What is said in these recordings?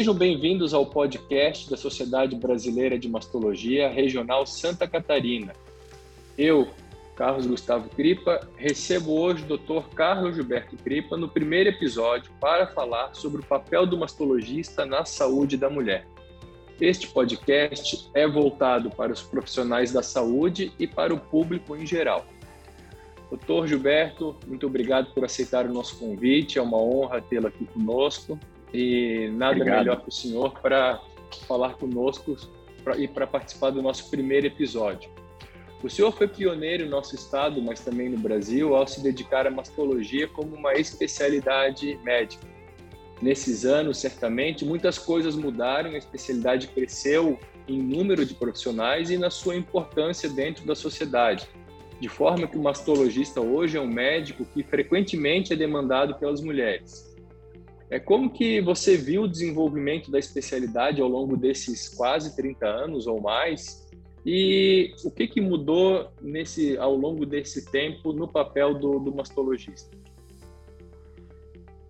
Sejam bem-vindos ao podcast da Sociedade Brasileira de Mastologia Regional Santa Catarina. Eu, Carlos Gustavo Cripa, recebo hoje o Dr. Carlos Gilberto Cripa no primeiro episódio para falar sobre o papel do mastologista na saúde da mulher. Este podcast é voltado para os profissionais da saúde e para o público em geral. Doutor Gilberto, muito obrigado por aceitar o nosso convite, é uma honra tê-lo aqui conosco e nada obrigado. melhor que o senhor para falar conosco e para participar do nosso primeiro episódio. O senhor foi pioneiro no nosso estado, mas também no Brasil, ao se dedicar à mastologia como uma especialidade médica. Nesses anos, certamente, muitas coisas mudaram, a especialidade cresceu em número de profissionais e na sua importância dentro da sociedade, de forma que o mastologista hoje é um médico que frequentemente é demandado pelas mulheres. É como que você viu o desenvolvimento da especialidade ao longo desses quase 30 anos ou mais e o que, que mudou nesse, ao longo desse tempo no papel do, do mastologista?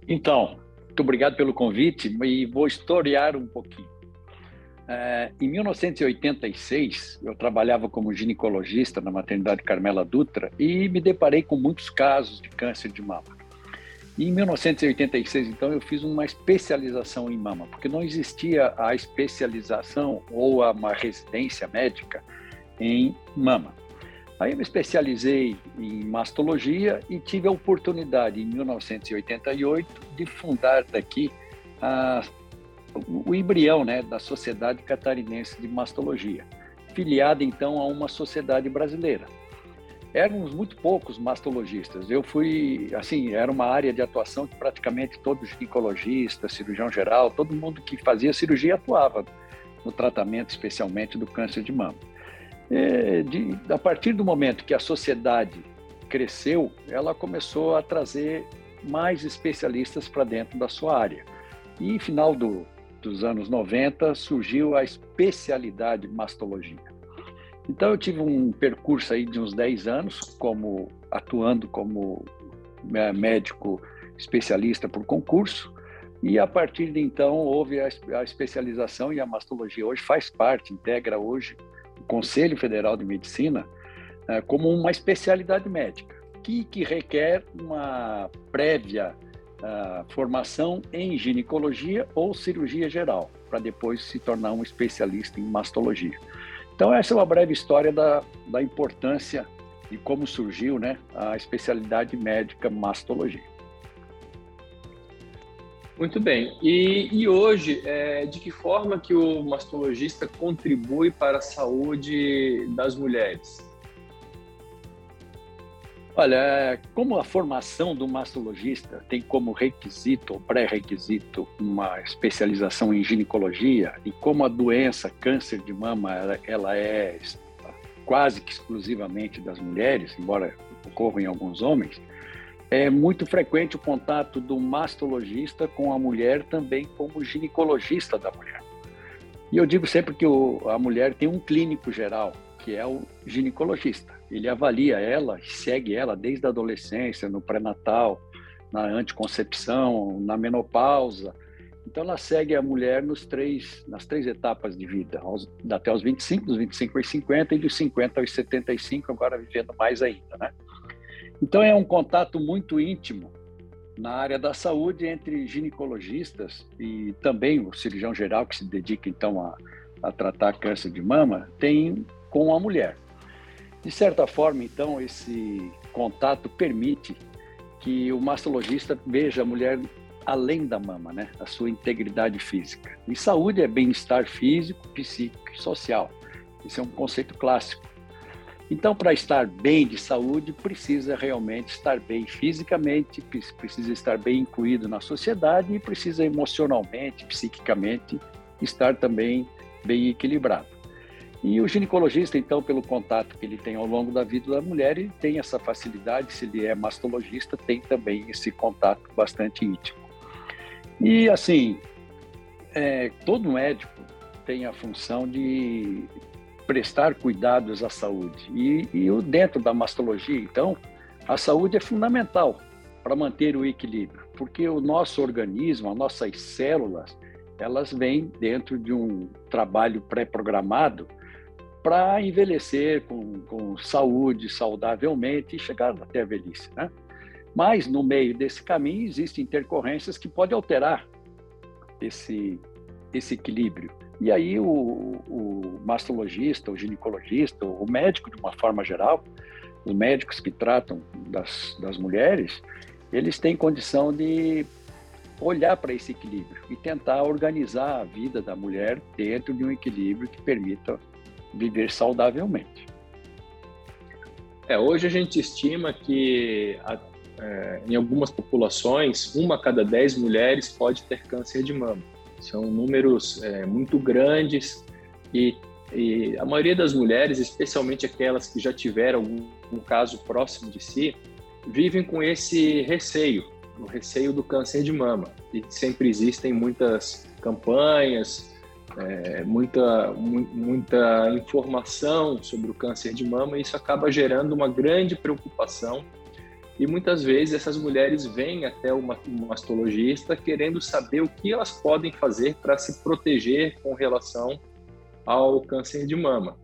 Então, muito obrigado pelo convite e vou historiar um pouquinho. É, em 1986, eu trabalhava como ginecologista na maternidade Carmela Dutra e me deparei com muitos casos de câncer de mama. E em 1986, então, eu fiz uma especialização em mama, porque não existia a especialização ou uma residência médica em mama. Aí eu me especializei em mastologia e tive a oportunidade, em 1988, de fundar daqui a, o embrião né, da Sociedade Catarinense de Mastologia, filiada então a uma sociedade brasileira éramos muito poucos mastologistas. Eu fui, assim, era uma área de atuação que praticamente todo ginecologista, cirurgião geral, todo mundo que fazia cirurgia atuava no tratamento, especialmente do câncer de mama. E, de, a partir do momento que a sociedade cresceu, ela começou a trazer mais especialistas para dentro da sua área. E final do, dos anos 90 surgiu a especialidade mastologia. Então eu tive um percurso aí de uns 10 anos como atuando como é, médico especialista por concurso e a partir de então houve a, a especialização e a mastologia hoje faz parte, integra hoje o Conselho Federal de Medicina é, como uma especialidade médica que, que requer uma prévia uh, formação em ginecologia ou cirurgia geral para depois se tornar um especialista em mastologia. Então, essa é uma breve história da, da importância e como surgiu né, a especialidade médica mastologia. Muito bem. E, e hoje, é, de que forma que o mastologista contribui para a saúde das mulheres? Olha, como a formação do mastologista tem como requisito ou pré-requisito uma especialização em ginecologia e como a doença câncer de mama ela, ela é quase que exclusivamente das mulheres, embora ocorra em alguns homens, é muito frequente o contato do mastologista com a mulher também como ginecologista da mulher. E eu digo sempre que o, a mulher tem um clínico geral, que é o ginecologista. Ele avalia ela, segue ela desde a adolescência, no pré-natal, na anticoncepção, na menopausa. Então, ela segue a mulher nos três, nas três etapas de vida, aos, até os 25, dos 25 aos 50 e dos 50 aos 75, agora vivendo mais ainda, né? Então, é um contato muito íntimo na área da saúde entre ginecologistas e também o cirurgião geral, que se dedica, então, a, a tratar câncer de mama, tem com a mulher. De certa forma, então, esse contato permite que o mastologista veja a mulher além da mama, né? A sua integridade física. E saúde é bem-estar físico, psíquico e social. Esse é um conceito clássico. Então, para estar bem de saúde, precisa realmente estar bem fisicamente, precisa estar bem incluído na sociedade e precisa emocionalmente, psiquicamente estar também bem equilibrado. E o ginecologista, então, pelo contato que ele tem ao longo da vida da mulher, ele tem essa facilidade, se ele é mastologista, tem também esse contato bastante íntimo. E, assim, é, todo médico tem a função de prestar cuidados à saúde. E, e dentro da mastologia, então, a saúde é fundamental para manter o equilíbrio, porque o nosso organismo, as nossas células, elas vêm dentro de um trabalho pré-programado para envelhecer com, com saúde, saudavelmente e chegar até a velhice. Né? Mas, no meio desse caminho, existem intercorrências que podem alterar esse, esse equilíbrio. E aí, o, o mastologista, o ginecologista, o médico, de uma forma geral, os médicos que tratam das, das mulheres, eles têm condição de olhar para esse equilíbrio e tentar organizar a vida da mulher dentro de um equilíbrio que permita viver saudavelmente. É, hoje a gente estima que é, em algumas populações, uma a cada dez mulheres pode ter câncer de mama. São números é, muito grandes e, e, a maioria das mulheres, especialmente aquelas que já tiveram algum, um caso próximo de si, vivem com esse receio, o receio do câncer de mama. E sempre existem muitas campanhas, é, muita, mu muita informação sobre o câncer de mama, e isso acaba gerando uma grande preocupação. E muitas vezes essas mulheres vêm até o mastologista querendo saber o que elas podem fazer para se proteger com relação ao câncer de mama.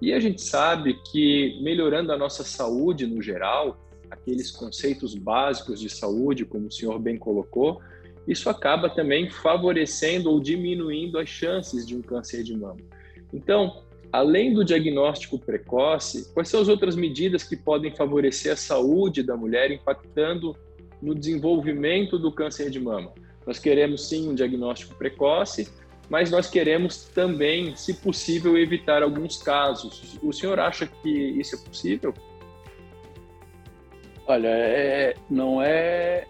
E a gente sabe que melhorando a nossa saúde no geral, aqueles conceitos básicos de saúde, como o senhor bem colocou, isso acaba também favorecendo ou diminuindo as chances de um câncer de mama. Então, além do diagnóstico precoce, quais são as outras medidas que podem favorecer a saúde da mulher, impactando no desenvolvimento do câncer de mama? Nós queremos sim um diagnóstico precoce, mas nós queremos também, se possível, evitar alguns casos. O senhor acha que isso é possível? Olha, é, não é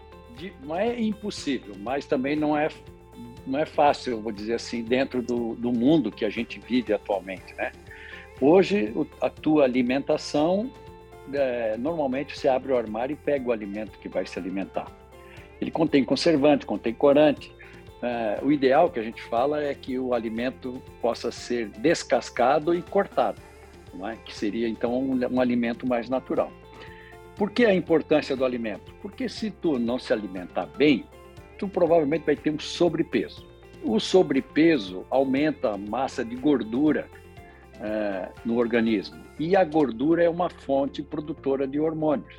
não é impossível, mas também não é não é fácil, vou dizer assim, dentro do, do mundo que a gente vive atualmente, né? Hoje, a tua alimentação, é, normalmente você abre o armário e pega o alimento que vai se alimentar. Ele contém conservante, contém corante. É, o ideal que a gente fala é que o alimento possa ser descascado e cortado, é? que seria então um, um alimento mais natural. Por que a importância do alimento? Porque se tu não se alimentar bem, tu provavelmente vai ter um sobrepeso. O sobrepeso aumenta a massa de gordura é, no organismo. E a gordura é uma fonte produtora de hormônios.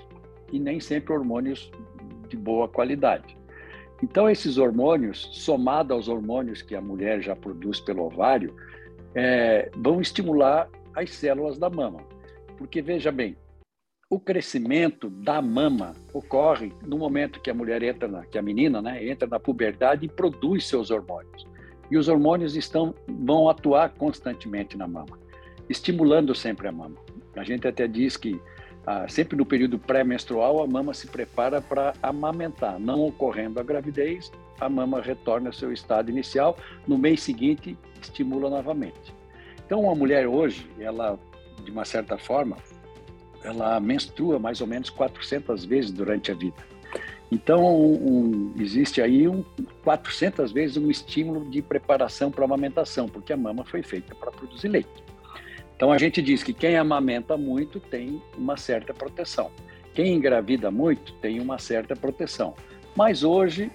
E nem sempre hormônios de boa qualidade. Então, esses hormônios, somados aos hormônios que a mulher já produz pelo ovário, é, vão estimular as células da mama. Porque, veja bem, o crescimento da mama ocorre no momento que a mulher entra, na, que a menina, né, entra na puberdade e produz seus hormônios. E os hormônios estão vão atuar constantemente na mama, estimulando sempre a mama. A gente até diz que ah, sempre no período pré-menstrual a mama se prepara para amamentar. Não ocorrendo a gravidez, a mama retorna ao seu estado inicial. No mês seguinte, estimula novamente. Então, uma mulher hoje, ela, de uma certa forma, ela menstrua mais ou menos 400 vezes durante a vida. Então, um, existe aí um, 400 vezes um estímulo de preparação para a amamentação, porque a mama foi feita para produzir leite. Então, a gente diz que quem amamenta muito tem uma certa proteção. Quem engravida muito tem uma certa proteção. Mas hoje,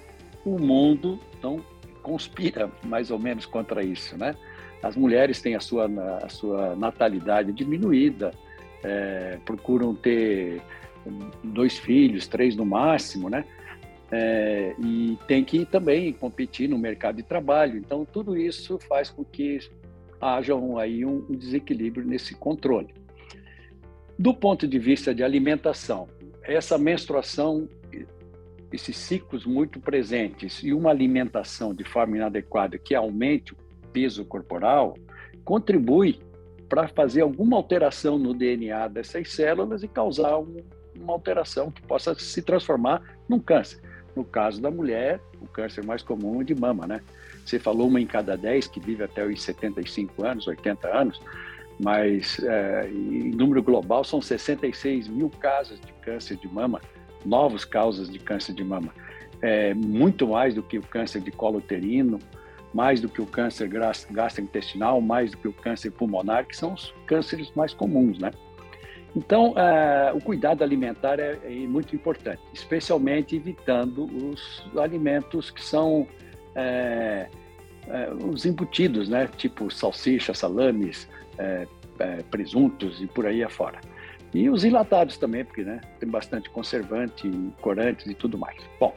o mundo não conspira mais ou menos contra isso, né? As mulheres têm a sua, a sua natalidade diminuída, é, procuram ter dois filhos, três no máximo, né? É, e tem que também competir no mercado de trabalho. Então, tudo isso faz com que haja um, aí um, um desequilíbrio nesse controle. Do ponto de vista de alimentação, essa menstruação, esses ciclos muito presentes e uma alimentação de forma inadequada que aumente o peso corporal, contribui para fazer alguma alteração no DNA dessas células e causar um, uma alteração que possa se transformar num câncer. No caso da mulher, o câncer mais comum é de mama, né? Você falou uma em cada 10 que vive até os 75 anos, 80 anos, mas é, em número global são 66 mil casos de câncer de mama, novos causas de câncer de mama. É muito mais do que o câncer de colo uterino, mais do que o câncer gastrointestinal, mais do que o câncer pulmonar, que são os cânceres mais comuns, né? Então, uh, o cuidado alimentar é, é, muito importante, especialmente evitando os alimentos que são é, é, os embutidos, né? Tipo salsicha, salames, presuntos e por aí afora. E os enlatados também, porque né, tem bastante conservante, corantes e tudo mais. Bom,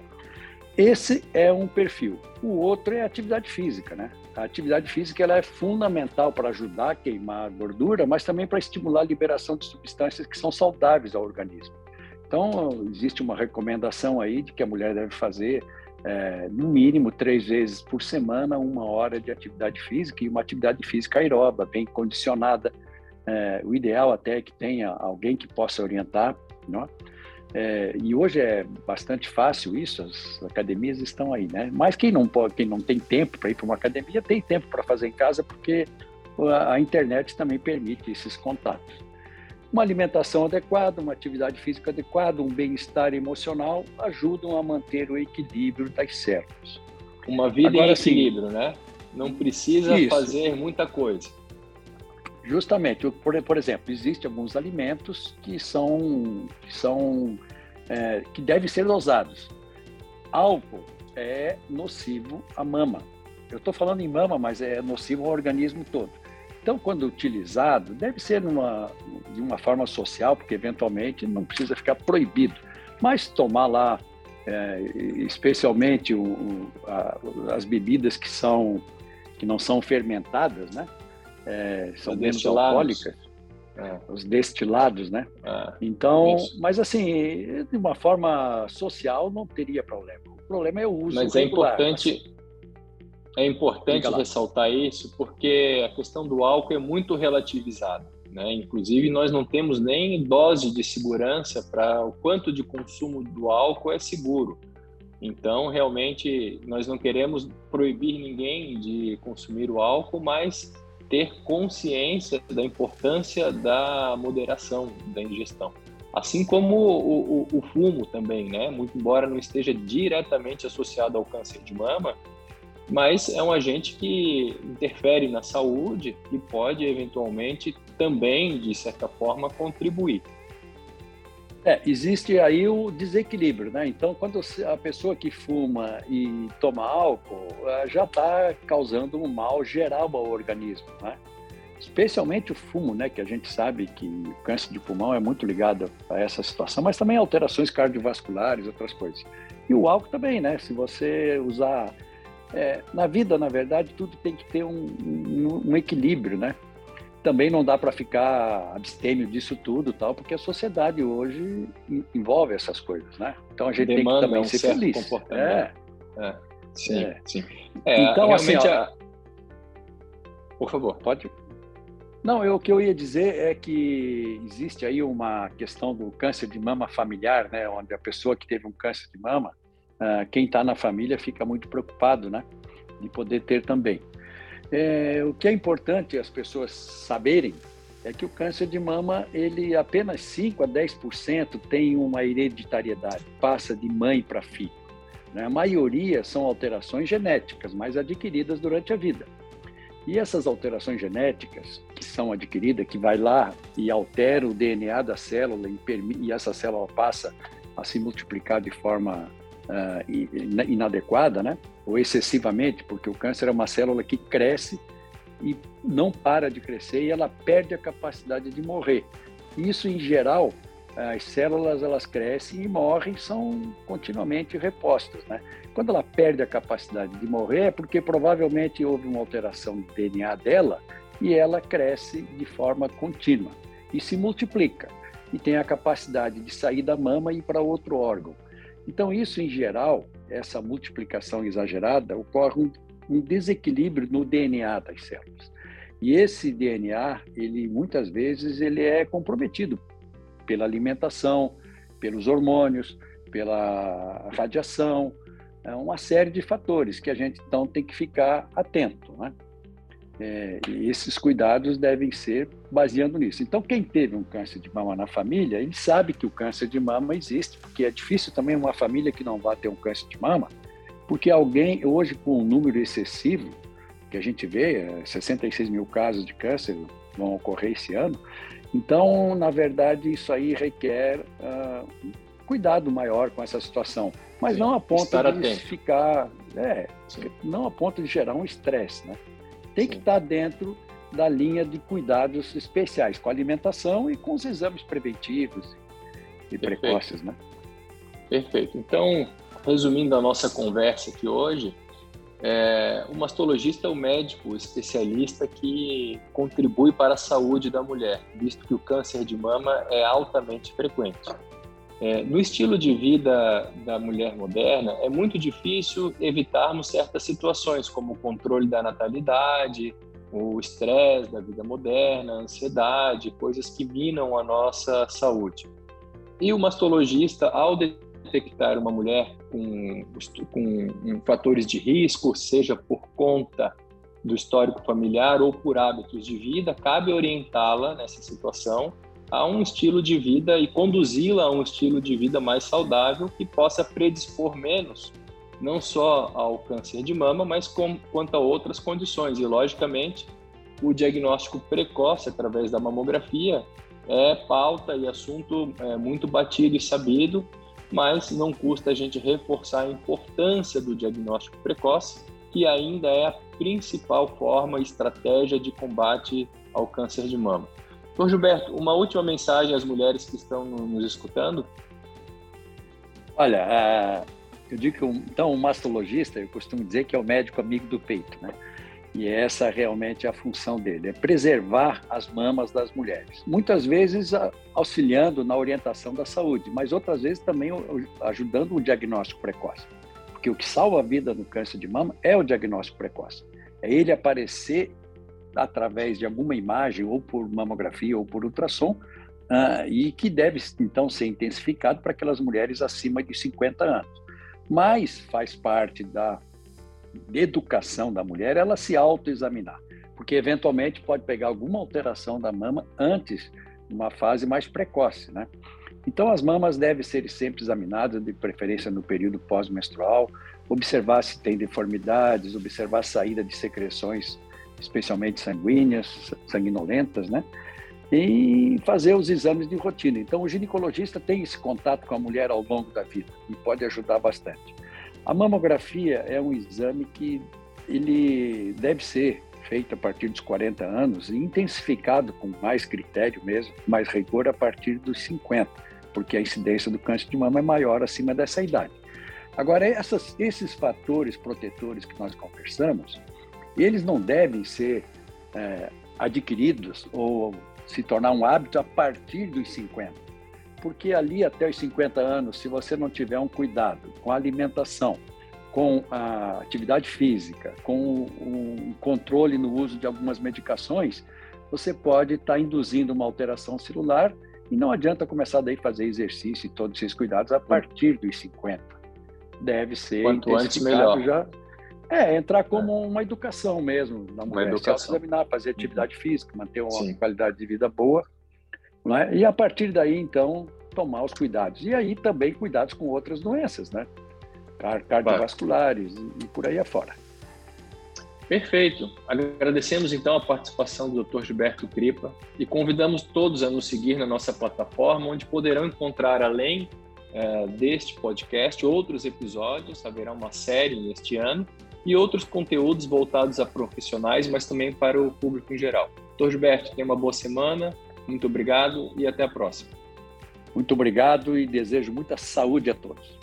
esse é um perfil. O outro é a atividade física, né? A atividade física ela é fundamental para ajudar a queimar a gordura, mas também para estimular a liberação de substâncias que são saudáveis ao organismo. Então, existe uma recomendação aí de que a mulher deve fazer é, no mínimo três vezes por semana uma hora de atividade física e uma atividade física aeróba, bem condicionada. É, o ideal até é que tenha alguém que possa orientar, não? É? É, e hoje é bastante fácil isso, as academias estão aí, né? Mas quem não pode, quem não tem tempo para ir para uma academia, tem tempo para fazer em casa, porque a, a internet também permite esses contatos. Uma alimentação adequada, uma atividade física adequada, um bem-estar emocional ajudam a manter o equilíbrio das células. Uma vida Agora, em equilíbrio, sim, né? Não precisa isso. fazer muita coisa. Justamente, por, por exemplo, existem alguns alimentos que são que são é, que devem ser dosados. Álcool é nocivo à mama. Eu estou falando em mama, mas é nocivo ao organismo todo. Então, quando utilizado, deve ser numa, de uma forma social, porque eventualmente não precisa ficar proibido. Mas tomar lá, é, especialmente o, o, a, as bebidas que são que não são fermentadas, né? É, são os menos alcoólicas, é. os destilados, né? É. Então, isso. mas assim, de uma forma social não teria problema. O problema é o uso. Mas é regular, é importante, é importante ressaltar isso, porque a questão do álcool é muito relativizada. Né? Inclusive, nós não temos nem dose de segurança para o quanto de consumo do álcool é seguro. Então, realmente, nós não queremos proibir ninguém de consumir o álcool, mas ter consciência da importância da moderação da ingestão. Assim como o, o, o, fumo também, né? Muito embora não esteja diretamente associado ao câncer de mama, mas é um agente que interfere na saúde e pode eventualmente também, de certa forma, contribuir. É, existe aí o desequilíbrio, né? Então, quando a pessoa que fuma e toma álcool já está causando um mal geral ao organismo, né? Especialmente o fumo, né? Que a gente sabe que o câncer de pulmão é muito ligado a essa situação, mas também alterações cardiovasculares, outras coisas. E o álcool também, né? Se você usar é, na vida, na verdade, tudo tem que ter um, um, um equilíbrio, né? Também não dá para ficar abstêmio disso tudo, tal, porque a sociedade hoje envolve essas coisas, né? Então a gente Demanda tem que também um ser feliz. Comportamento. É. é. Sim, é. sim. É, então, assim, a... por favor, pode. Não, eu, o que eu ia dizer é que existe aí uma questão do câncer de mama familiar, né? Onde a pessoa que teve um câncer de mama, uh, quem está na família fica muito preocupado, né? De poder ter também. É, o que é importante as pessoas saberem é que o câncer de mama, ele apenas 5 a 10% tem uma hereditariedade, passa de mãe para filho. Né? A maioria são alterações genéticas, mas adquiridas durante a vida. E essas alterações genéticas que são adquiridas, que vai lá e altera o DNA da célula e, e essa célula passa a se multiplicar de forma uh, inadequada, né? ou excessivamente, porque o câncer é uma célula que cresce e não para de crescer e ela perde a capacidade de morrer. Isso, em geral, as células elas crescem e morrem, são continuamente repostas, né? Quando ela perde a capacidade de morrer é porque provavelmente houve uma alteração no DNA dela e ela cresce de forma contínua e se multiplica e tem a capacidade de sair da mama e ir para outro órgão. Então, isso em geral, essa multiplicação exagerada, ocorre um, desequilíbrio no DNA das células. E esse DNA, ele muitas vezes ele é comprometido pela alimentação, pelos hormônios, pela radiação, é uma série de fatores que a gente então tem que ficar atento, né? É, e esses cuidados devem ser baseando nisso. Então, quem teve um câncer de mama na família, ele sabe que o câncer de mama existe, porque é difícil também uma família que não vá ter um câncer de mama, porque alguém, hoje, com um número excessivo, que a gente vê, 66 é, mil casos de câncer vão ocorrer esse ano, então, na verdade, isso aí requer uh, cuidado maior com essa situação. mas Sim. não a ponto de atento. ficar, é, não a ponto de gerar um estresse, né? Tem que estar dentro da linha de cuidados especiais, com a alimentação e com os exames preventivos e Perfeito. precoces, né? Perfeito. Então, resumindo a nossa conversa aqui hoje, é, o mastologista é o médico especialista que contribui para a saúde da mulher, visto que o câncer de mama é altamente frequente. É, no estilo de vida da mulher moderna, é muito difícil evitarmos certas situações, como o controle da natalidade, o estresse da vida moderna, a ansiedade, coisas que minam a nossa saúde. E o mastologista, ao detectar uma mulher com, com fatores de risco, seja por conta do histórico familiar ou por hábitos de vida, cabe orientá-la nessa situação a um estilo de vida e conduzi-la a um estilo de vida mais saudável que possa predispor menos não só ao câncer de mama, mas com, quanto a outras condições. E, logicamente, o diagnóstico precoce através da mamografia é pauta e assunto é, muito batido e sabido, mas não custa a gente reforçar a importância do diagnóstico precoce, que ainda é a principal forma e estratégia de combate ao câncer de mama. Doutor Gilberto, uma última mensagem às mulheres que estão nos escutando? Olha, é, eu digo que então o mastologista, eu costumo dizer que é o médico amigo do peito, né? E essa realmente é a função dele, é preservar as mamas das mulheres. Muitas vezes auxiliando na orientação da saúde, mas outras vezes também ajudando o diagnóstico precoce. Porque o que salva a vida no câncer de mama é o diagnóstico precoce. É ele aparecer através de alguma imagem, ou por mamografia ou por ultrassom, uh, e que deve então ser intensificado para aquelas mulheres acima de 50 anos. Mas faz parte da educação da mulher ela se autoexaminar, porque eventualmente pode pegar alguma alteração da mama antes, numa fase mais precoce, né? Então as mamas devem ser sempre examinadas, de preferência no período pós-menstrual, observar se tem deformidades, observar a saída de secreções, especialmente sanguíneas, sanguinolentas, né? E fazer os exames de rotina. Então o ginecologista tem esse contato com a mulher ao longo da vida e pode ajudar bastante. A mamografia é um exame que ele deve ser feito a partir dos 40 anos e intensificado com mais critério mesmo, mais rigor a partir dos 50, porque a incidência do câncer de mama é maior acima dessa idade. Agora, essas, esses fatores protetores que nós conversamos, eles não devem ser é, adquiridos ou se tornar um hábito a partir dos 50 porque ali até os 50 anos, se você não tiver um cuidado com a alimentação, com a atividade física, com o controle no uso de algumas medicações, você pode estar induzindo uma alteração celular e não adianta começar daí fazer exercício e todos esses cuidados a partir dos 50. Deve ser Quanto antes melhor. já. É, entrar como é. uma educação mesmo na mulher, uma educação. se examinar, fazer atividade física, manter uma Sim. qualidade de vida boa é? E a partir daí, então, tomar os cuidados. E aí também cuidados com outras doenças, né? Cardiovasculares e, e por aí afora. Perfeito. Agradecemos então a participação do Dr. Gilberto Cripa e convidamos todos a nos seguir na nossa plataforma, onde poderão encontrar, além é, deste podcast, outros episódios. Haverá uma série neste ano e outros conteúdos voltados a profissionais, mas também para o público em geral. Dr. Gilberto, tenha uma boa semana. Muito obrigado e até a próxima. Muito obrigado e desejo muita saúde a todos.